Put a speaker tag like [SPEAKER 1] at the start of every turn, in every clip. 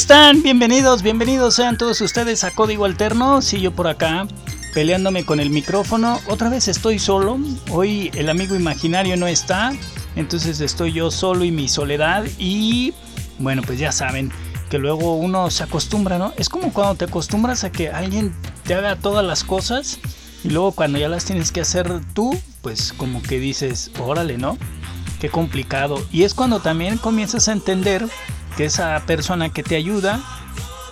[SPEAKER 1] están? Bienvenidos, bienvenidos sean todos ustedes a Código Alterno. Sí, yo por acá, peleándome con el micrófono. Otra vez estoy solo. Hoy el amigo imaginario no está. Entonces estoy yo solo y mi soledad. Y bueno, pues ya saben que luego uno se acostumbra, ¿no? Es como cuando te acostumbras a que alguien te haga todas las cosas. Y luego cuando ya las tienes que hacer tú, pues como que dices, órale, ¿no? Qué complicado. Y es cuando también comienzas a entender que esa persona que te ayuda,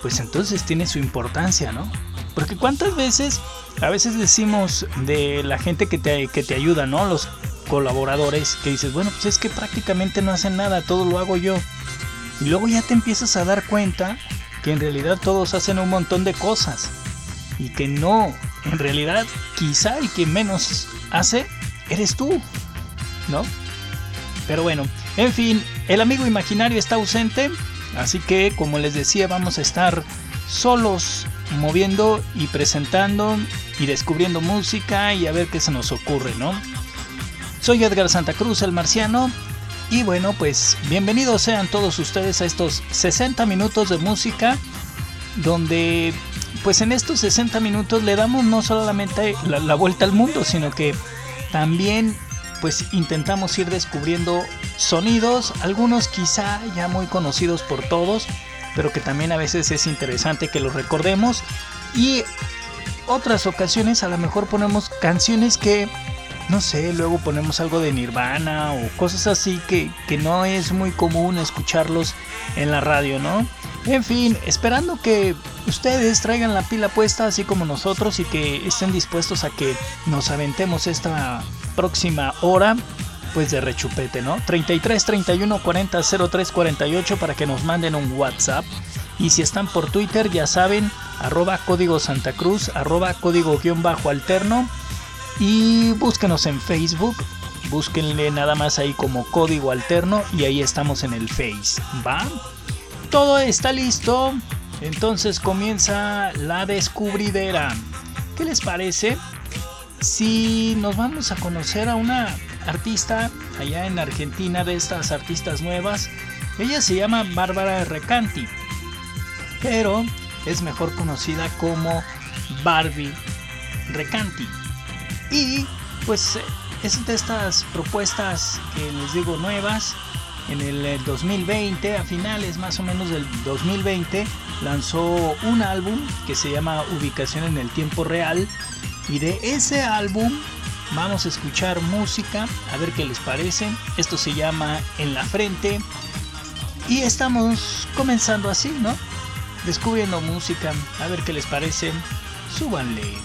[SPEAKER 1] pues entonces tiene su importancia, ¿no? Porque cuántas veces, a veces decimos de la gente que te, que te ayuda, ¿no? Los colaboradores, que dices, bueno, pues es que prácticamente no hacen nada, todo lo hago yo. Y luego ya te empiezas a dar cuenta que en realidad todos hacen un montón de cosas. Y que no, en realidad quizá el que menos hace eres tú, ¿no? Pero bueno, en fin, el amigo imaginario está ausente, así que como les decía vamos a estar solos moviendo y presentando y descubriendo música y a ver qué se nos ocurre, ¿no? Soy Edgar Santa Cruz, el marciano, y bueno, pues bienvenidos sean todos ustedes a estos 60 minutos de música, donde pues en estos 60 minutos le damos no solamente la, la vuelta al mundo, sino que también pues intentamos ir descubriendo sonidos, algunos quizá ya muy conocidos por todos, pero que también a veces es interesante que los recordemos. Y otras ocasiones a lo mejor ponemos canciones que, no sé, luego ponemos algo de Nirvana o cosas así que, que no es muy común escucharlos en la radio, ¿no? En fin, esperando que ustedes traigan la pila puesta así como nosotros y que estén dispuestos a que nos aventemos esta próxima hora pues de rechupete, ¿no? 33 31 40 03 48 para que nos manden un WhatsApp. Y si están por Twitter, ya saben, arroba código Santa Cruz, arroba código guion bajo alterno. Y búsquenos en Facebook, búsquenle nada más ahí como código alterno y ahí estamos en el Face, ¿va? Todo está listo, entonces comienza la descubridera. ¿Qué les parece? Si nos vamos a conocer a una artista allá en Argentina de estas artistas nuevas, ella se llama Bárbara Recanti, pero es mejor conocida como Barbie Recanti. Y pues es de estas propuestas que les digo nuevas. En el 2020, a finales más o menos del 2020, lanzó un álbum que se llama Ubicación en el Tiempo Real. Y de ese álbum vamos a escuchar música, a ver qué les parece. Esto se llama En la Frente. Y estamos comenzando así, ¿no? Descubriendo música, a ver qué les parece. Súbanle.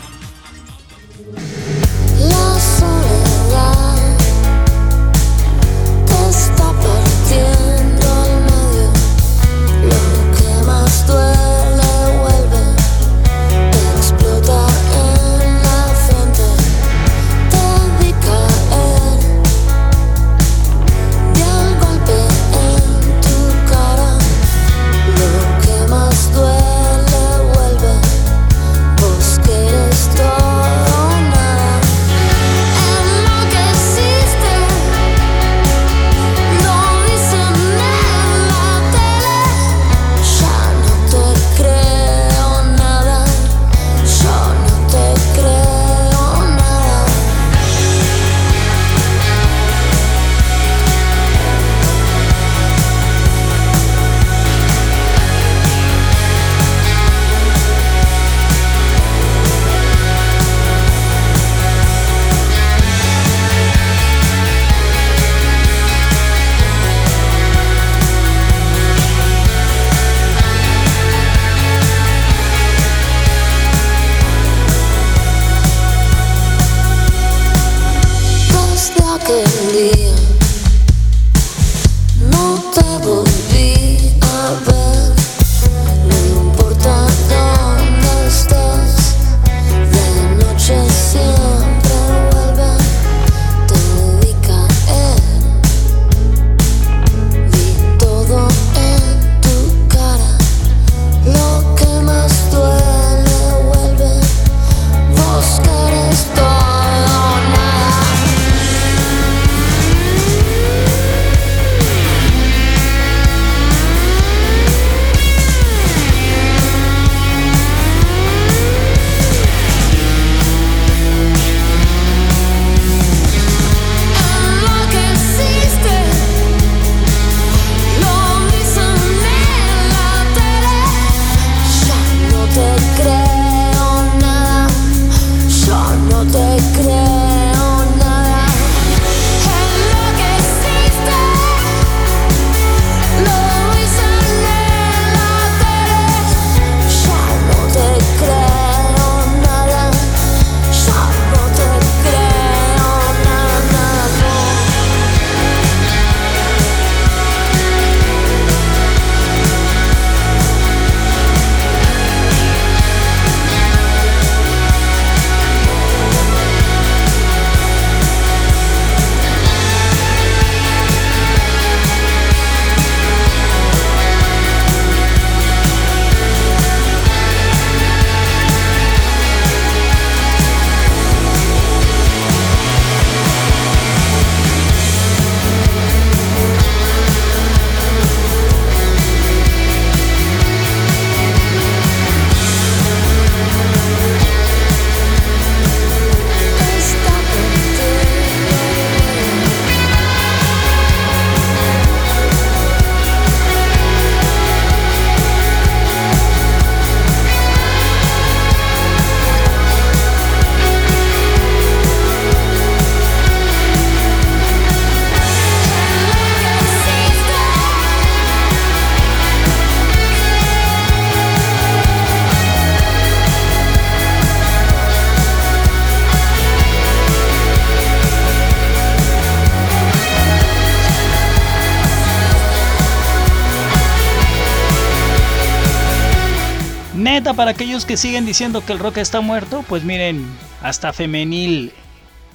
[SPEAKER 2] Neta, para aquellos que siguen diciendo que el rock está muerto, pues miren, hasta femenil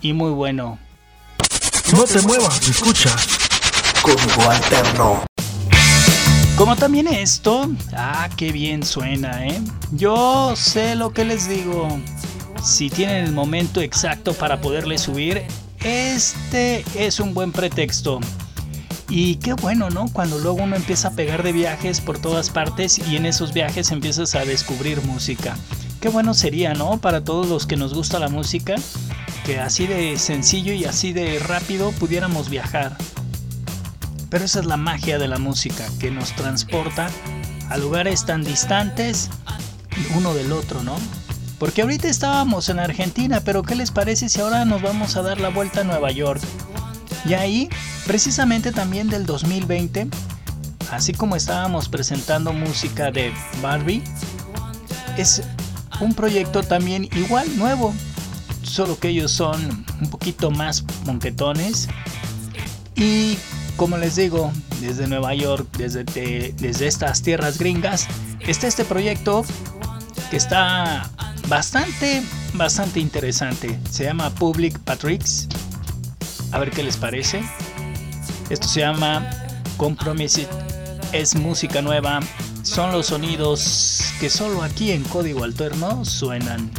[SPEAKER 2] y muy bueno.
[SPEAKER 3] No te muevas, escucha. Código alterno.
[SPEAKER 2] Como también esto, ah, qué bien suena, ¿eh? Yo sé lo que les digo. Si tienen el momento exacto para poderle subir, este es un buen pretexto. Y qué bueno, ¿no? Cuando luego uno empieza a pegar de viajes por todas partes y en esos viajes empiezas a descubrir música. Qué bueno sería, ¿no? Para todos los que nos gusta la música, que así de sencillo y así de rápido pudiéramos viajar. Pero esa es la magia de la música, que nos transporta a lugares tan distantes uno del otro, ¿no? Porque ahorita estábamos en Argentina, pero ¿qué les parece si ahora nos vamos a dar la vuelta a Nueva York? Y ahí, precisamente también del 2020, así como estábamos presentando música de Barbie, es un proyecto también igual, nuevo, solo que ellos son un poquito más monquetones. Y como les digo, desde Nueva York, desde, desde estas tierras gringas, está este proyecto que está bastante, bastante interesante. Se llama Public Patricks. A ver qué les parece. Esto se llama Compromise. Es música nueva. Son los sonidos que solo aquí en código alterno suenan.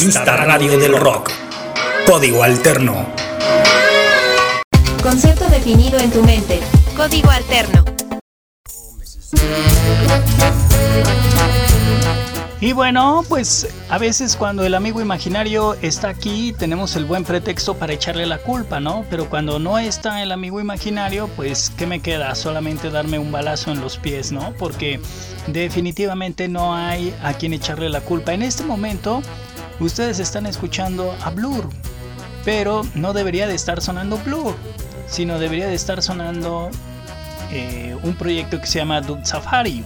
[SPEAKER 4] Revista Radio del Rock. Código Alterno.
[SPEAKER 5] Concepto definido en tu mente. Código Alterno.
[SPEAKER 1] Y bueno, pues a veces cuando el amigo imaginario está aquí tenemos el buen pretexto para echarle la culpa, ¿no? Pero cuando no está el amigo imaginario, pues ¿qué me queda? Solamente darme un balazo en los pies, ¿no? Porque definitivamente no hay a quien echarle la culpa. En este momento ustedes están escuchando a Blur, pero no debería de estar sonando Blur, sino debería de estar sonando eh, un proyecto que se llama Dude Safari.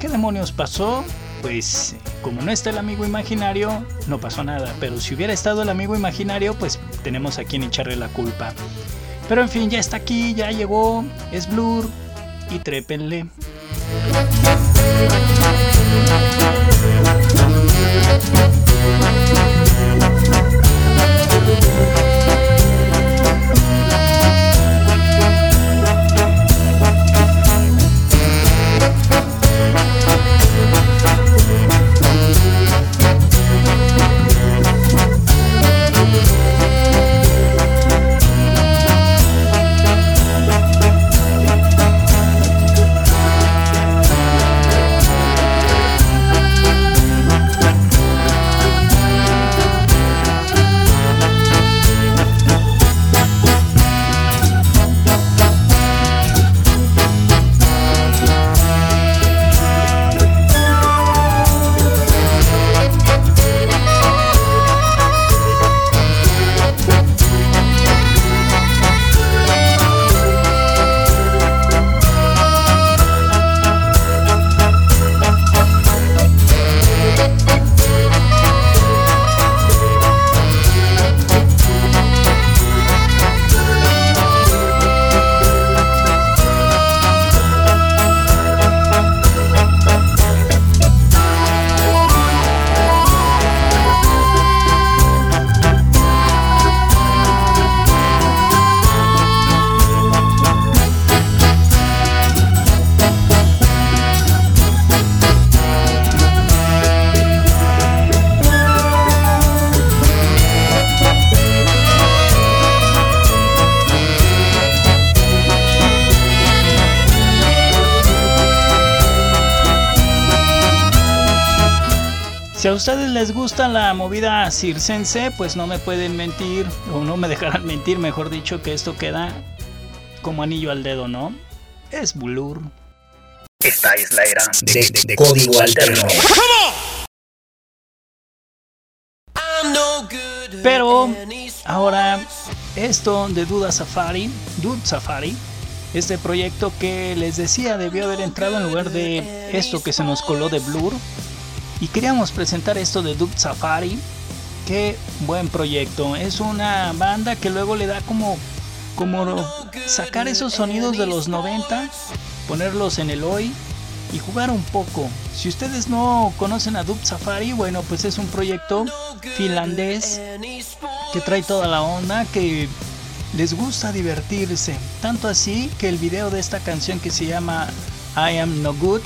[SPEAKER 1] ¿Qué demonios pasó? pues como no está el amigo imaginario, no pasó nada. Pero si hubiera estado el amigo imaginario, pues tenemos a quien echarle la culpa. Pero en fin, ya está aquí, ya llegó, es Blur y trépenle. Thank you. Si a ustedes les gusta la movida circense, pues no me pueden mentir, o no me dejarán mentir, mejor dicho, que esto queda como anillo al dedo, ¿no? Es Blur.
[SPEAKER 3] Esta es la era de, de- de código alterno.
[SPEAKER 1] Pero ahora esto de Duda Safari, Dude Safari, este proyecto que les decía debió haber entrado en lugar de esto que se nos coló de Blur. Y queríamos presentar esto de Dude Safari. Qué buen proyecto. Es una banda que luego le da como como sacar esos sonidos de los 90, ponerlos en el hoy y jugar un poco. Si ustedes no conocen a Dub Safari, bueno, pues es un proyecto finlandés que trae toda la onda, que les gusta divertirse. Tanto así que el video de esta canción que se llama I Am No Good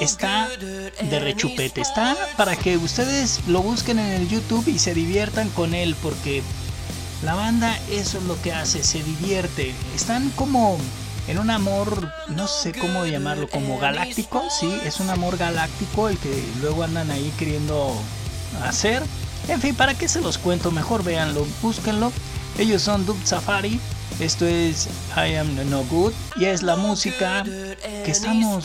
[SPEAKER 1] está de rechupete. Está para que ustedes lo busquen en el YouTube y se diviertan con él, porque la banda eso es lo que hace, se divierte. Están como en un amor, no sé cómo llamarlo, como galáctico, sí, es un amor galáctico el que luego andan ahí queriendo hacer. En fin, ¿para qué se los cuento? Mejor véanlo, búsquenlo. Ellos son Dub Safari, esto es I Am No Good y es la música que estamos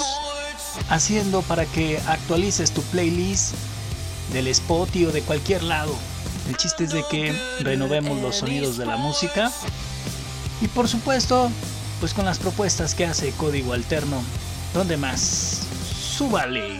[SPEAKER 1] haciendo para que actualices tu playlist del Spotify o de cualquier lado. El chiste es de que renovemos los sonidos de la música y por supuesto, pues con las propuestas que hace Código Alterno. ¿Dónde más? Súbale.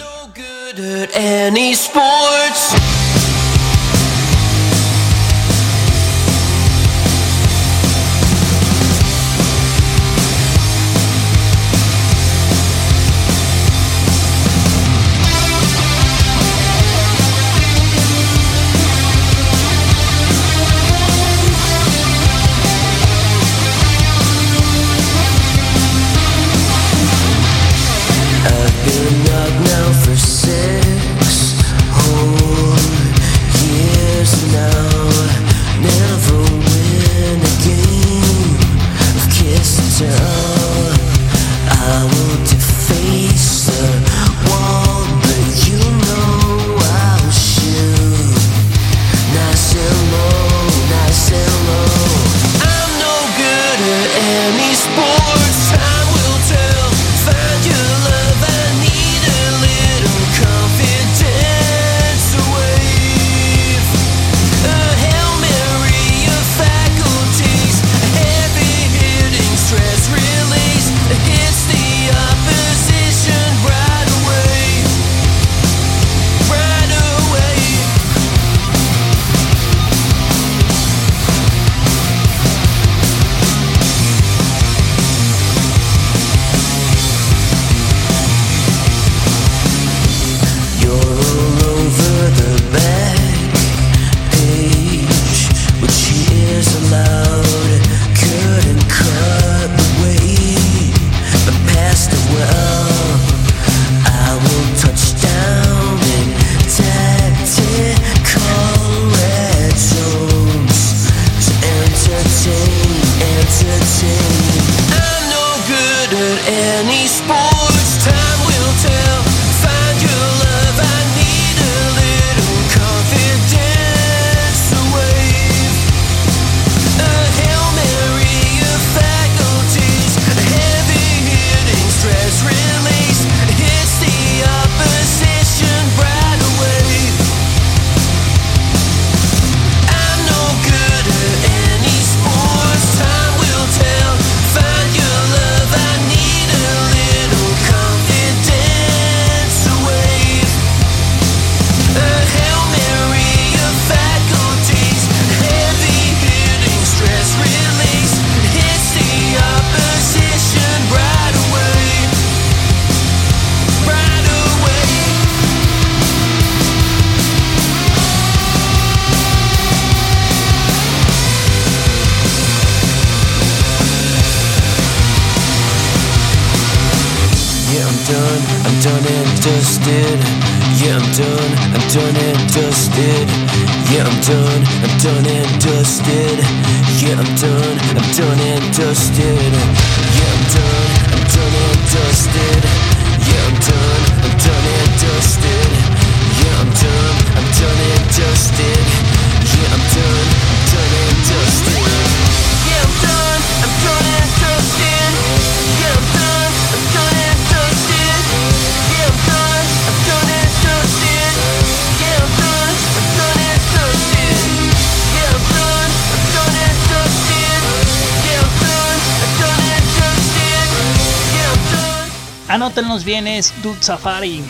[SPEAKER 1] Anótenlos bien, es Dude Safari.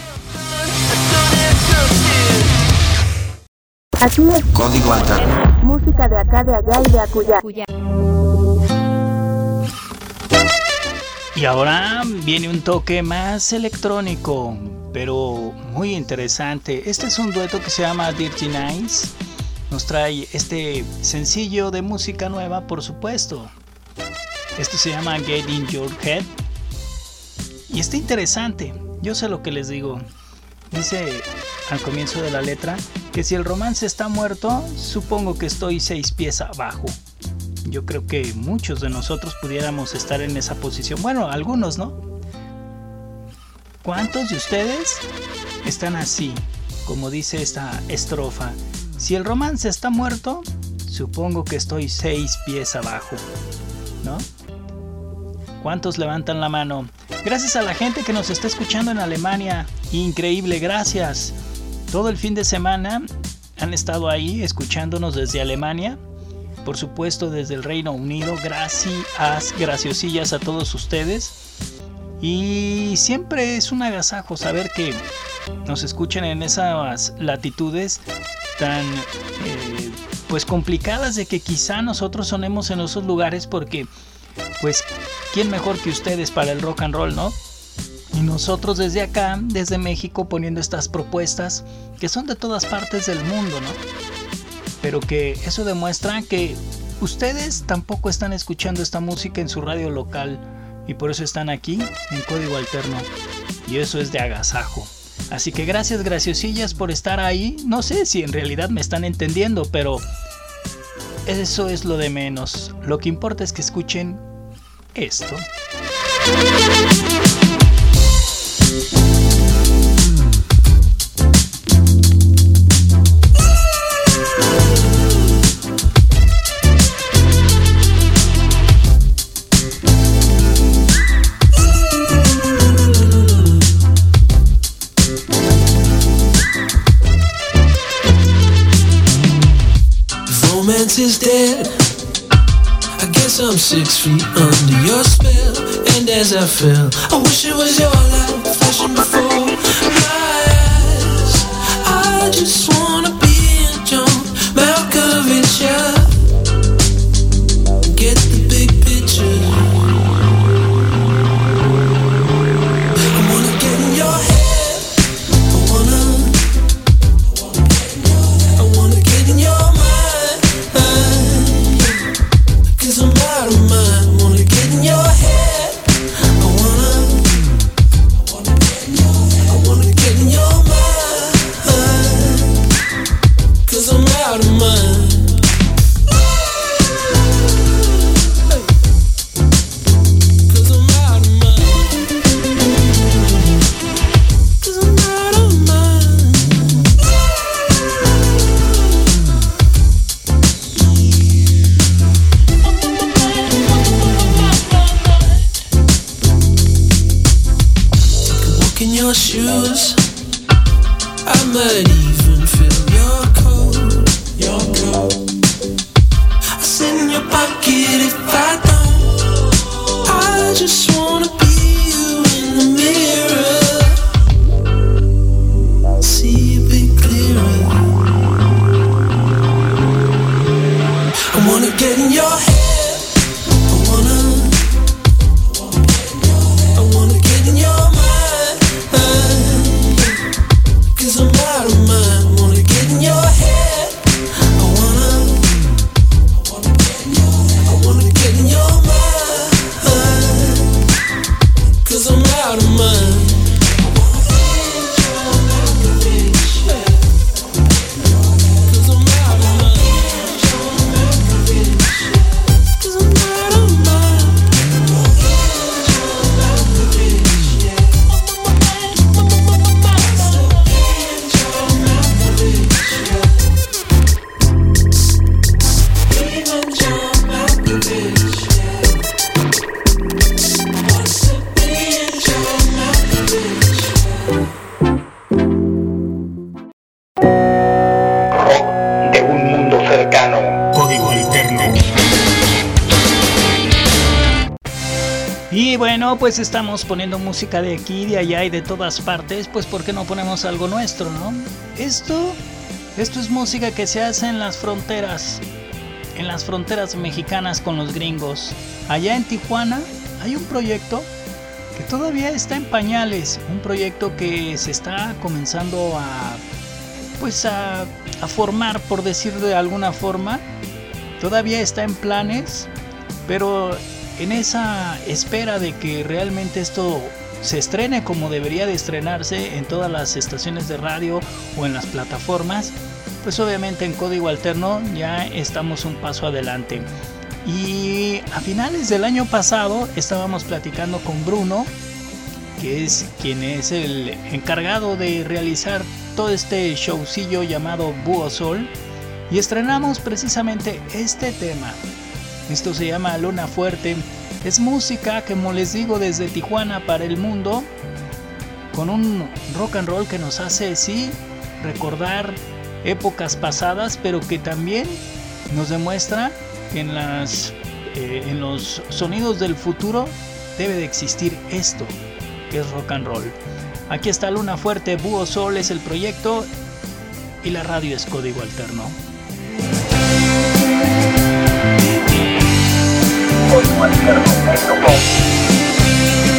[SPEAKER 6] Así es,
[SPEAKER 7] Código alterno.
[SPEAKER 6] música de acá, de allá y de acullá.
[SPEAKER 1] Y ahora viene un toque más electrónico, pero muy interesante. Este es un dueto que se llama Dirty Nights. Nos trae este sencillo de música nueva, por supuesto. Esto se llama Get in Your Head. Y está interesante. Yo sé lo que les digo. Dice al comienzo de la letra que si el romance está muerto, supongo que estoy seis pies abajo. Yo creo que muchos de nosotros pudiéramos estar en esa posición. Bueno, algunos, ¿no? ¿Cuántos de ustedes están así? Como dice esta estrofa. Si el romance está muerto, supongo que estoy seis pies abajo. ¿No? ¿Cuántos levantan la mano? Gracias a la gente que nos está escuchando en Alemania. Increíble, gracias. Todo el fin de semana han estado ahí escuchándonos desde Alemania por supuesto desde el Reino Unido. Gracias, graciosillas a todos ustedes. Y siempre es un agasajo saber que nos escuchen en esas latitudes tan eh, pues complicadas de que quizá nosotros sonemos en esos lugares porque pues quién mejor que ustedes para el rock and roll, ¿no? Y nosotros desde acá, desde México, poniendo estas propuestas que son de todas partes del mundo, ¿no? pero que eso demuestra que ustedes tampoco están escuchando esta música en su radio local y por eso están aquí en código alterno y eso es de agasajo. Así que gracias graciosillas por estar ahí. No sé si en realidad me están entendiendo, pero eso es lo de menos. Lo que importa es que escuchen esto.
[SPEAKER 8] Six feet under your spell. And as I fell, I wish it was your light just
[SPEAKER 1] pues estamos poniendo música de aquí, de allá y de todas partes, pues ¿por qué no ponemos algo nuestro, no? Esto, esto es música que se hace en las fronteras, en las fronteras mexicanas con los gringos. Allá en Tijuana hay un proyecto que todavía está en pañales, un proyecto que se está comenzando a, pues a, a formar, por decir de alguna forma. Todavía está en planes, pero en esa espera de que realmente esto se estrene como debería de estrenarse en todas las estaciones de radio o en las plataformas, pues obviamente en código alterno ya estamos un paso adelante. Y a finales del año pasado estábamos platicando con Bruno, que es quien es el encargado de realizar todo este showcillo llamado Búho Sol, y estrenamos precisamente este tema, esto se llama Luna Fuerte. Es música, como les digo, desde Tijuana para el mundo. Con un rock and roll que nos hace, sí, recordar épocas pasadas, pero que también nos demuestra que en, las, eh, en los sonidos del futuro debe de existir esto, que es rock and roll. Aquí está Luna Fuerte, Búho Sol es el proyecto y la radio es código alterno.
[SPEAKER 9] voice, let's go. Make no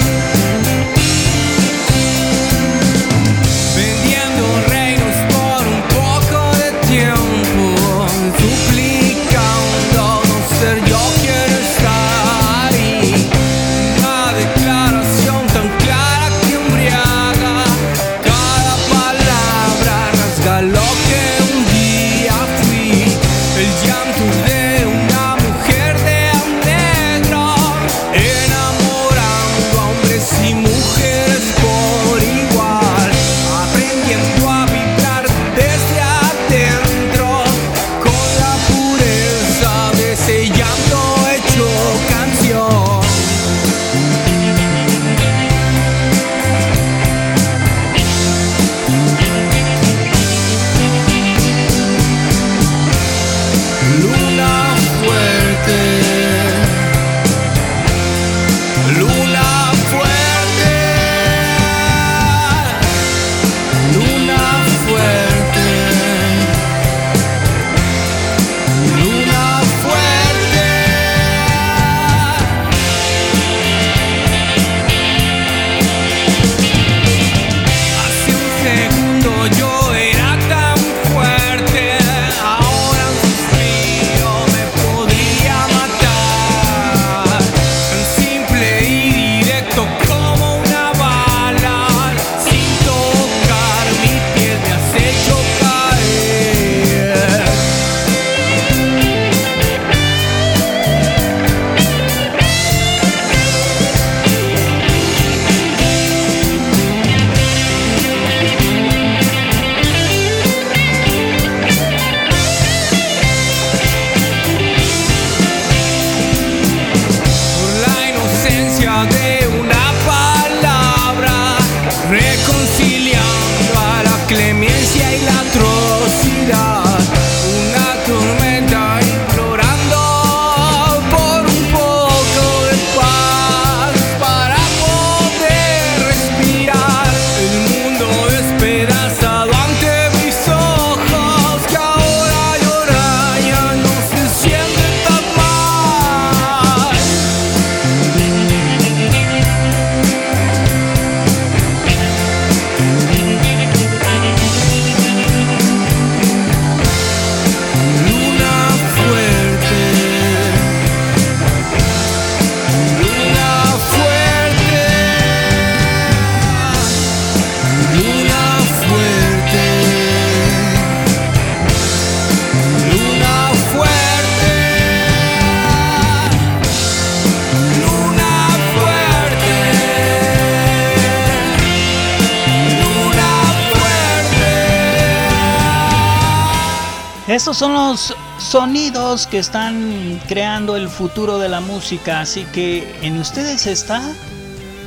[SPEAKER 1] Estos son los sonidos que están creando el futuro de la música, así que en ustedes está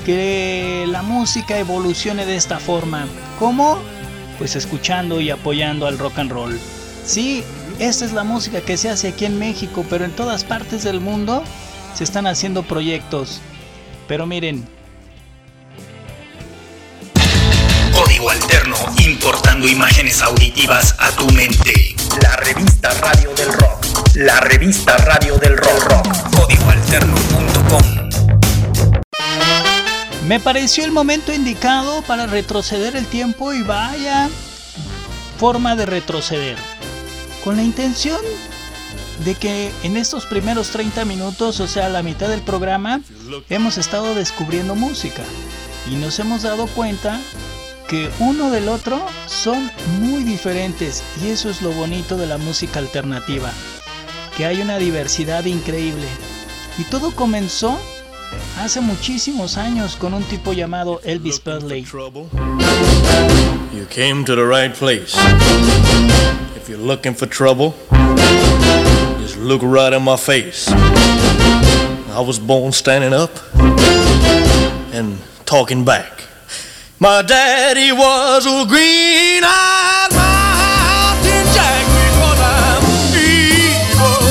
[SPEAKER 1] que la música evolucione de esta forma. ¿Cómo? Pues escuchando y apoyando al rock and roll. Sí, esta es la música que se hace aquí en México, pero en todas partes del mundo se están haciendo proyectos. Pero miren.
[SPEAKER 3] Código alterno, importando imágenes auditivas a tu mente. La revista Radio del Rock. La revista Radio del Rock. rock. Códigoalterno.com.
[SPEAKER 1] Me pareció el momento indicado para retroceder el tiempo y vaya forma de retroceder. Con la intención de que en estos primeros 30 minutos, o sea, la mitad del programa, hemos estado descubriendo música y nos hemos dado cuenta que uno del otro son muy diferentes y eso es lo bonito de la música alternativa, que hay una diversidad increíble. Y todo comenzó hace muchísimos años con un tipo llamado Elvis Presley.
[SPEAKER 10] You came to the right place. If you're looking for trouble, just look right in my face. I was born standing up and talking back. My daddy was a green-eyed mountain jack because I'm evil.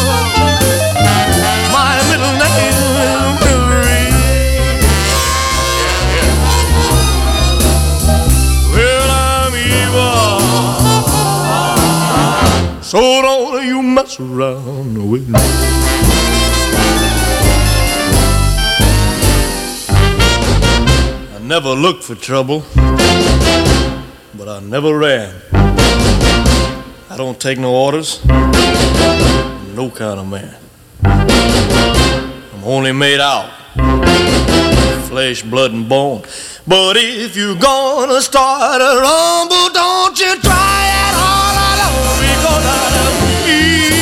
[SPEAKER 10] My middle name is Marie. Well, I'm evil. So don't you mess around with me. Never looked for trouble, but I never ran. I don't take no orders, no kind of man. I'm only made out flesh, blood, and bone. But if you're gonna start a rumble, don't you try it all alone because I'm evil.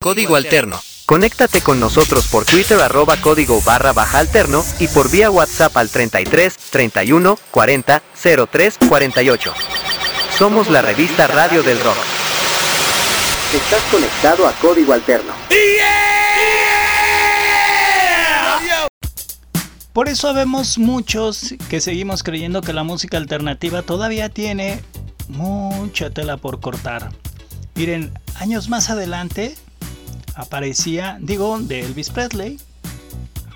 [SPEAKER 11] Código Alterno. Conéctate con nosotros por Twitter arroba código barra baja alterno y por vía WhatsApp al 33 31 40 03 48. Somos la revista Radio del Rock. Estás conectado a Código Alterno.
[SPEAKER 1] Por eso vemos muchos que seguimos creyendo que la música alternativa todavía tiene mucha tela por cortar. Miren, años más adelante aparecía, digo, de Elvis Presley.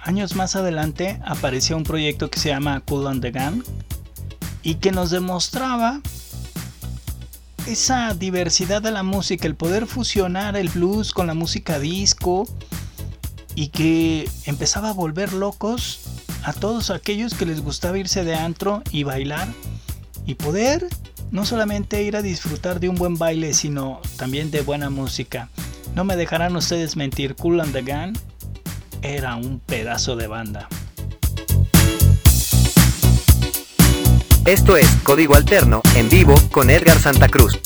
[SPEAKER 1] Años más adelante aparecía un proyecto que se llama Cool and the Gang y que nos demostraba esa diversidad de la música, el poder fusionar el blues con la música disco y que empezaba a volver locos a todos aquellos que les gustaba irse de antro y bailar y poder no solamente ir a disfrutar de un buen baile, sino también de buena música. No me dejarán ustedes mentir, Cool and the Gang era un pedazo de banda.
[SPEAKER 11] Esto es Código Alterno en vivo con Edgar Santa Cruz.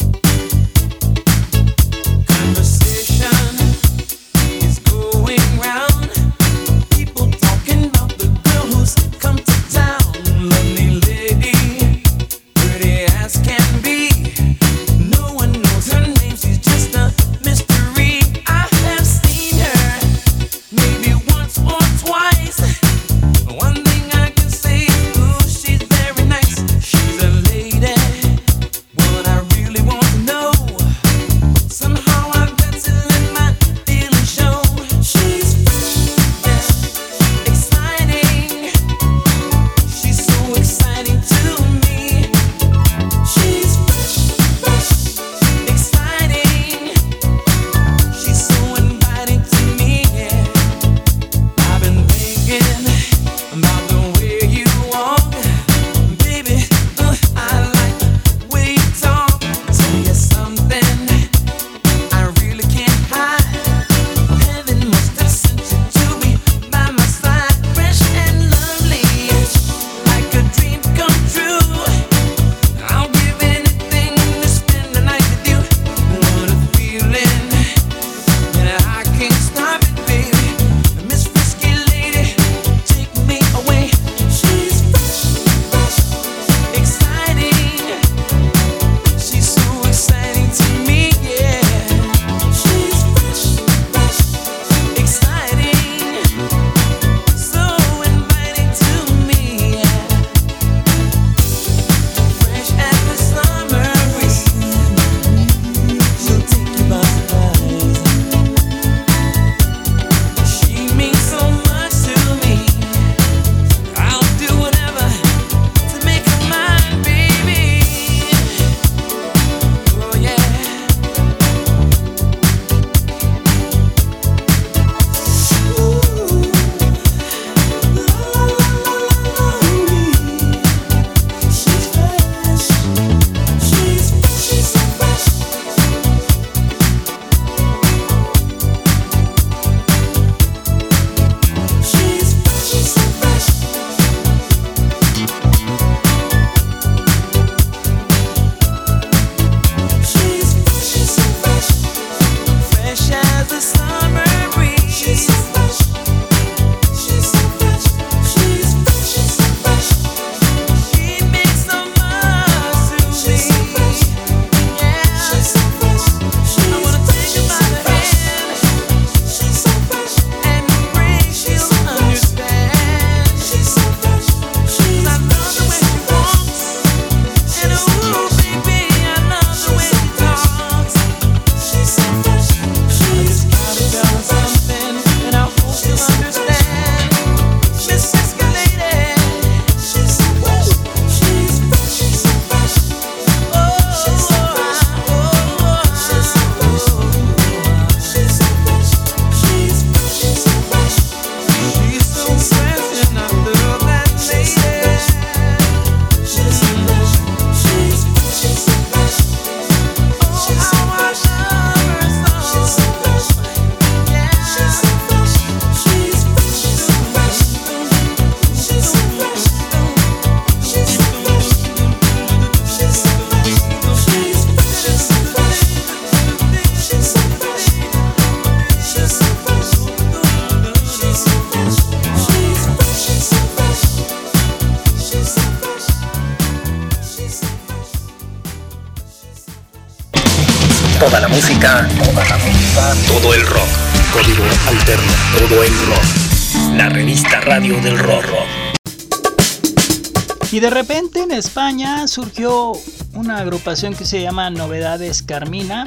[SPEAKER 1] Y de repente en España surgió una agrupación que se llama Novedades Carmina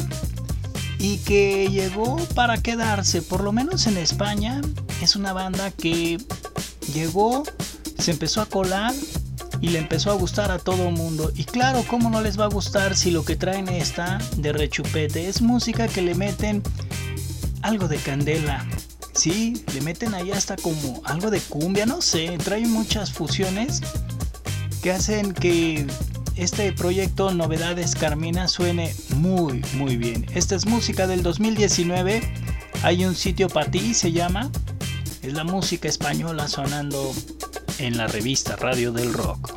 [SPEAKER 1] y que llegó para quedarse, por lo menos en España. Es una banda que llegó, se empezó a colar y le empezó a gustar a todo el mundo. Y claro, ¿cómo no les va a gustar si lo que traen está de rechupete? Es música que le meten algo de candela. Sí, le meten ahí hasta como algo de cumbia, no sé, trae muchas fusiones que hacen que este proyecto Novedades Carmina suene muy muy bien. Esta es música del 2019. Hay un sitio para ti, se llama. Es la música española sonando en la revista Radio del Rock.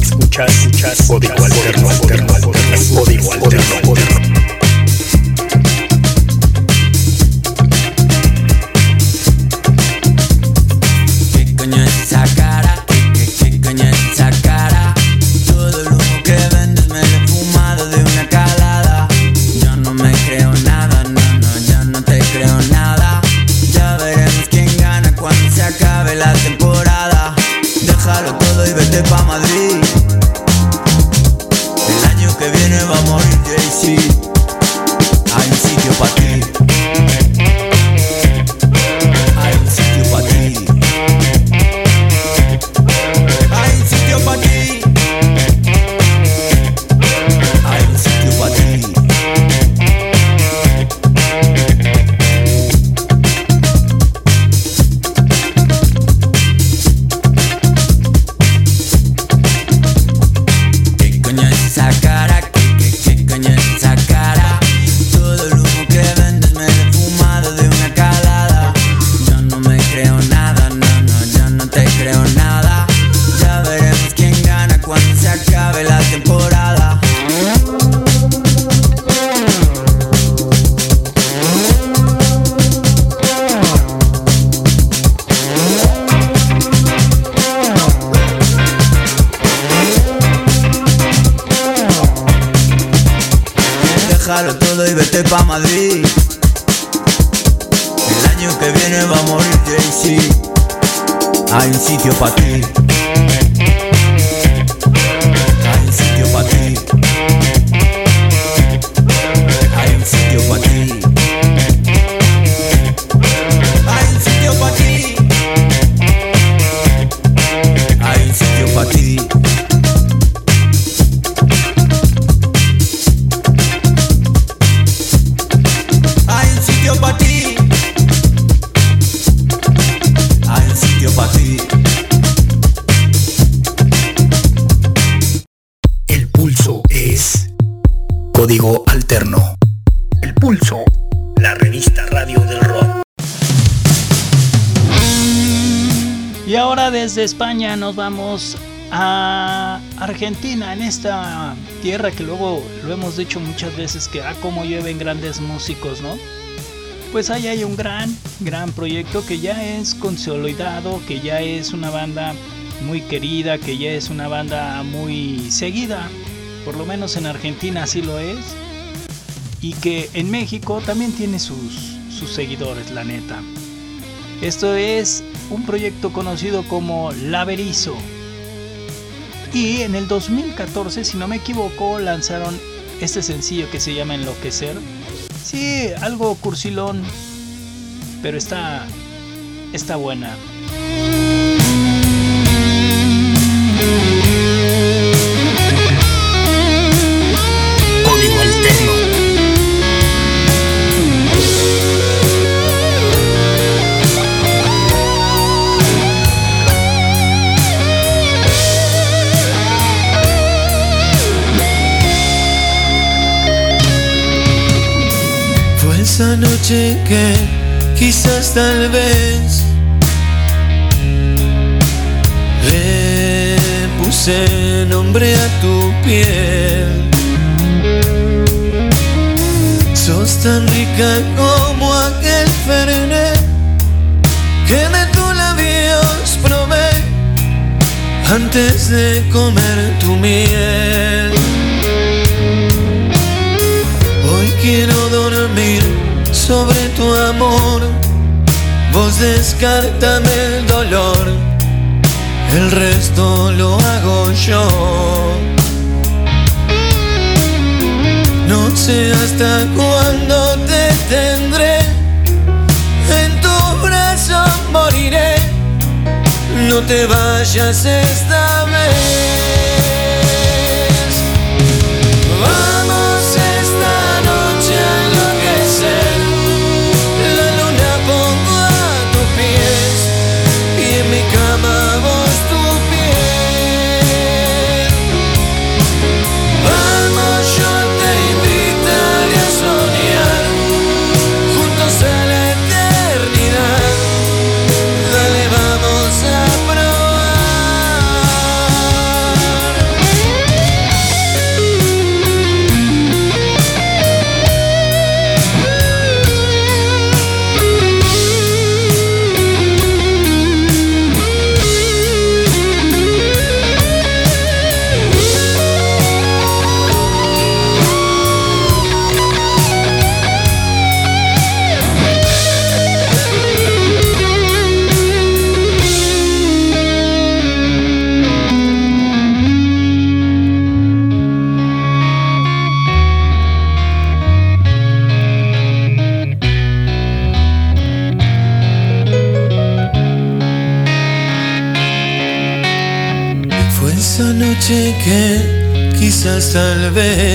[SPEAKER 3] Escuchas, escuchas, código alterno, alterno, alterno, alterno, alterno.
[SPEAKER 9] Vete pa' Madrid. El año que viene va a morir Jay-Z. Hay un sitio pa' ti.
[SPEAKER 1] España nos vamos a Argentina, en esta tierra que luego lo hemos dicho muchas veces que ah, como llueven grandes músicos, ¿no? Pues ahí hay un gran, gran proyecto que ya es consolidado, que ya es una banda muy querida, que ya es una banda muy seguida, por lo menos en Argentina así lo es, y que en México también tiene sus, sus seguidores, la neta. Esto es un proyecto conocido como Laberizo. Y en el 2014, si no me equivoco, lanzaron este sencillo que se llama Enloquecer. Sí, algo cursilón, pero está está buena.
[SPEAKER 9] Noche que quizás tal vez le puse nombre a tu piel. Sos tan rica como aquel fernet que de tus labios probé
[SPEAKER 12] antes de comer tu miel. Hoy quiero sobre tu amor, vos descártame el dolor, el resto lo hago yo. No sé hasta cuándo te tendré, en tu brazo moriré, no te vayas esta vez. Vez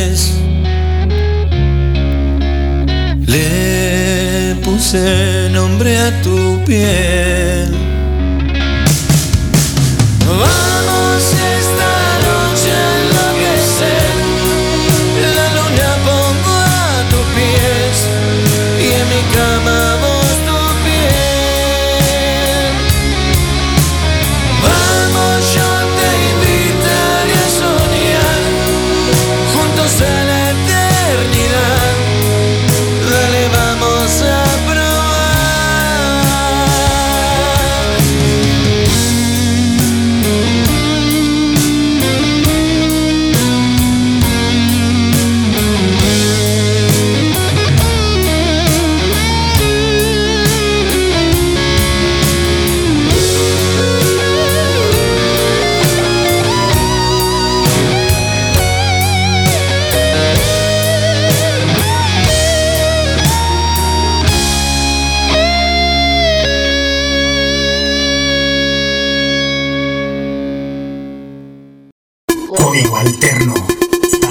[SPEAKER 4] Alterno.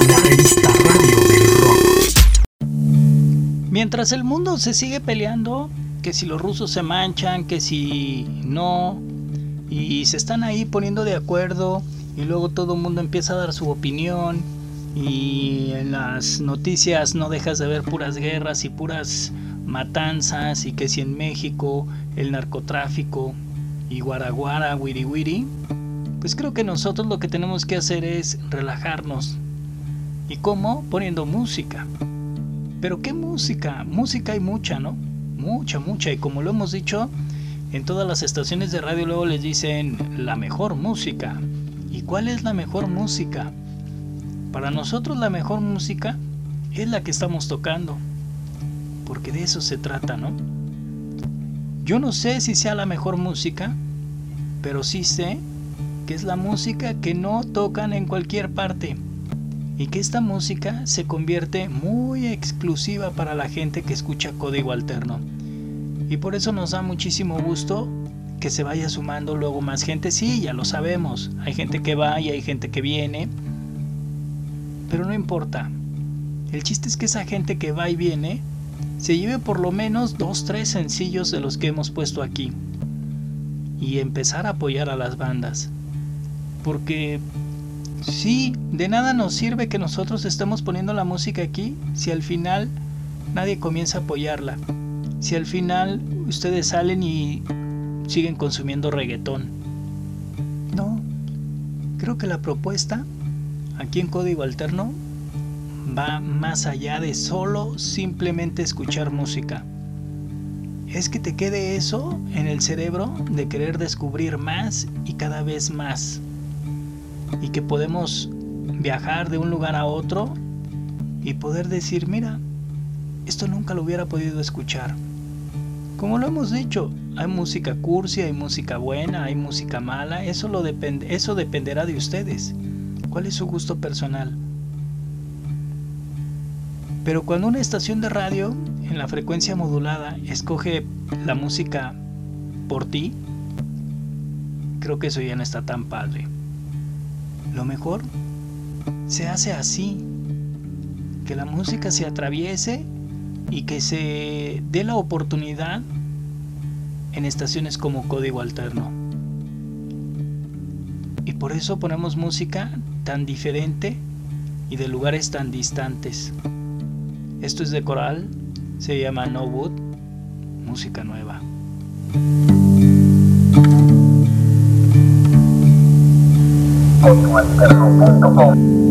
[SPEAKER 4] La revista Radio del Rock.
[SPEAKER 1] Mientras el mundo se sigue peleando, que si los rusos se manchan, que si no, y se están ahí poniendo de acuerdo, y luego todo el mundo empieza a dar su opinión, y en las noticias no dejas de ver puras guerras y puras matanzas, y que si en México el narcotráfico y guaraguara, wiri wiri, pues creo que nosotros lo que tenemos que hacer es relajarnos. ¿Y cómo? Poniendo música. Pero ¿qué música? Música hay mucha, ¿no? Mucha, mucha. Y como lo hemos dicho, en todas las estaciones de radio luego les dicen la mejor música. ¿Y cuál es la mejor música? Para nosotros la mejor música es la que estamos tocando. Porque de eso se trata, ¿no? Yo no sé si sea la mejor música, pero sí sé que es la música que no tocan en cualquier parte y que esta música se convierte muy exclusiva para la gente que escucha código alterno. Y por eso nos da muchísimo gusto que se vaya sumando luego más gente. Sí, ya lo sabemos, hay gente que va y hay gente que viene, pero no importa. El chiste es que esa gente que va y viene se lleve por lo menos dos, tres sencillos de los que hemos puesto aquí y empezar a apoyar a las bandas. Porque sí, de nada nos sirve que nosotros estemos poniendo la música aquí si al final nadie comienza a apoyarla. Si al final ustedes salen y siguen consumiendo reggaetón. No, creo que la propuesta aquí en Código Alterno va más allá de solo simplemente escuchar música. Es que te quede eso en el cerebro de querer descubrir más y cada vez más. Y que podemos viajar de un lugar a otro y poder decir, mira, esto nunca lo hubiera podido escuchar. Como lo hemos dicho, hay música cursi, hay música buena, hay música mala, eso, lo eso dependerá de ustedes. ¿Cuál es su gusto personal? Pero cuando una estación de radio en la frecuencia modulada escoge la música por ti, creo que eso ya no está tan padre. Lo mejor se hace así, que la música se atraviese y que se dé la oportunidad en estaciones como Código Alterno. Y por eso ponemos música tan diferente y de lugares tan distantes. Esto es de coral, se llama No Wood, música nueva.
[SPEAKER 13] www.elmo.com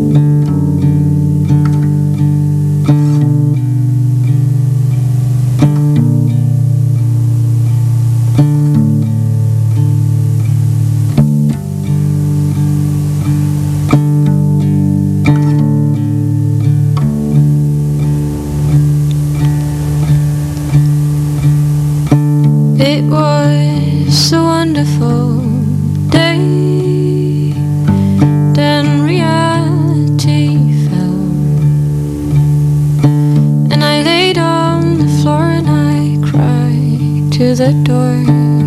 [SPEAKER 13] to the door.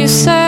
[SPEAKER 13] You said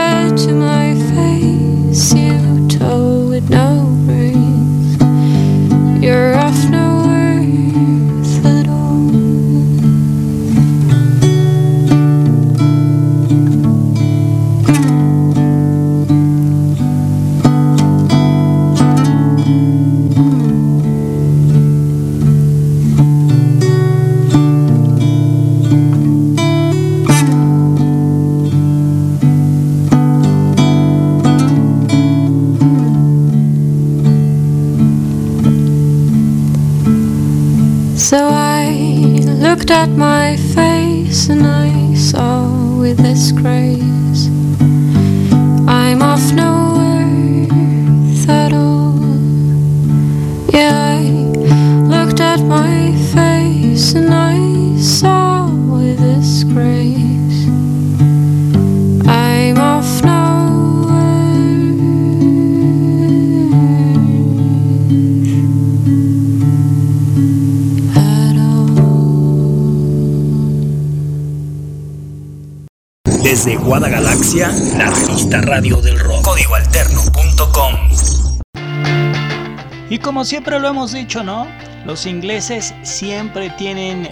[SPEAKER 3] Guadagalaxia, la revista Radio del Rock. Códigoalterno.com.
[SPEAKER 1] Y como siempre lo hemos dicho, ¿no? Los ingleses siempre tienen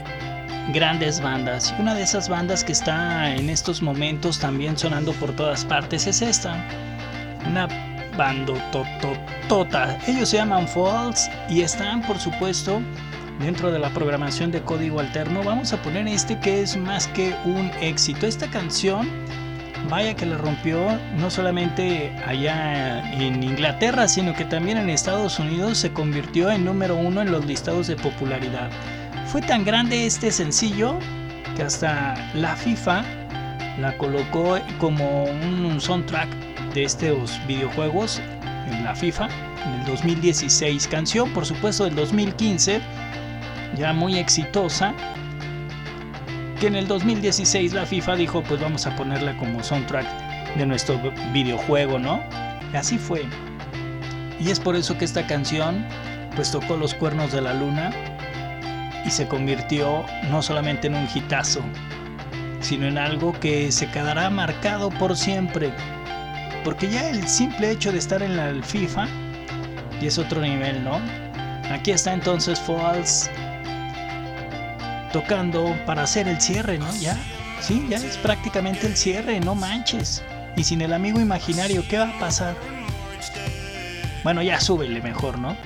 [SPEAKER 1] grandes bandas. Y una de esas bandas que está en estos momentos también sonando por todas partes es esta. Una banda tota. Ellos se llaman Falls y están, por supuesto, dentro de la programación de Código Alterno. Vamos a poner este que es más que un éxito. Esta canción, vaya que la rompió no solamente allá en Inglaterra, sino que también en Estados Unidos se convirtió en número uno en los listados de popularidad. Fue tan grande este sencillo que hasta la FIFA la colocó como un soundtrack de estos videojuegos en la FIFA en el 2016. Canción, por supuesto, del 2015, ya muy exitosa. Que en el 2016 la FIFA dijo, pues vamos a ponerla como soundtrack de nuestro videojuego, ¿no? Así fue. Y es por eso que esta canción, pues tocó los cuernos de la luna y se convirtió no solamente en un hitazo, sino en algo que se quedará marcado por siempre. Porque ya el simple hecho de estar en la FIFA y es otro nivel, ¿no? Aquí está entonces Falls tocando para hacer el cierre, ¿no? Ya, sí, ya es prácticamente el cierre, no manches. Y sin el amigo imaginario, ¿qué va a pasar? Bueno, ya súbele mejor, ¿no?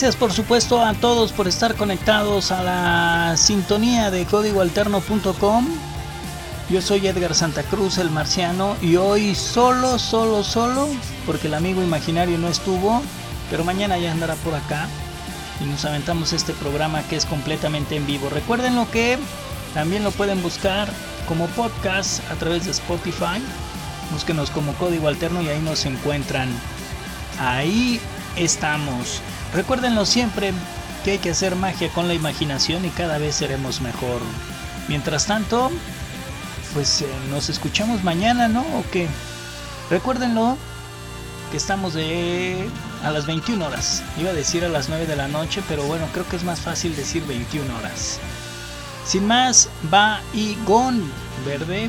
[SPEAKER 1] Gracias por supuesto a todos por estar conectados a la sintonía de códigoalterno.com. Yo soy Edgar Santa Cruz, el marciano, y hoy solo, solo, solo, porque el amigo imaginario no estuvo, pero mañana ya andará por acá y nos aventamos este programa que es completamente en vivo. Recuerden lo que también lo pueden buscar como podcast a través de Spotify Búsquenos como código alterno y ahí nos encuentran. Ahí estamos. Recuérdenlo siempre que hay que hacer magia con la imaginación y cada vez seremos mejor. Mientras tanto, pues eh, nos escuchamos mañana, ¿no? ¿O qué? Recuérdenlo que estamos de a las 21 horas. Iba a decir a las 9 de la noche, pero bueno, creo que es más fácil decir 21 horas. Sin más, va y gon, verde.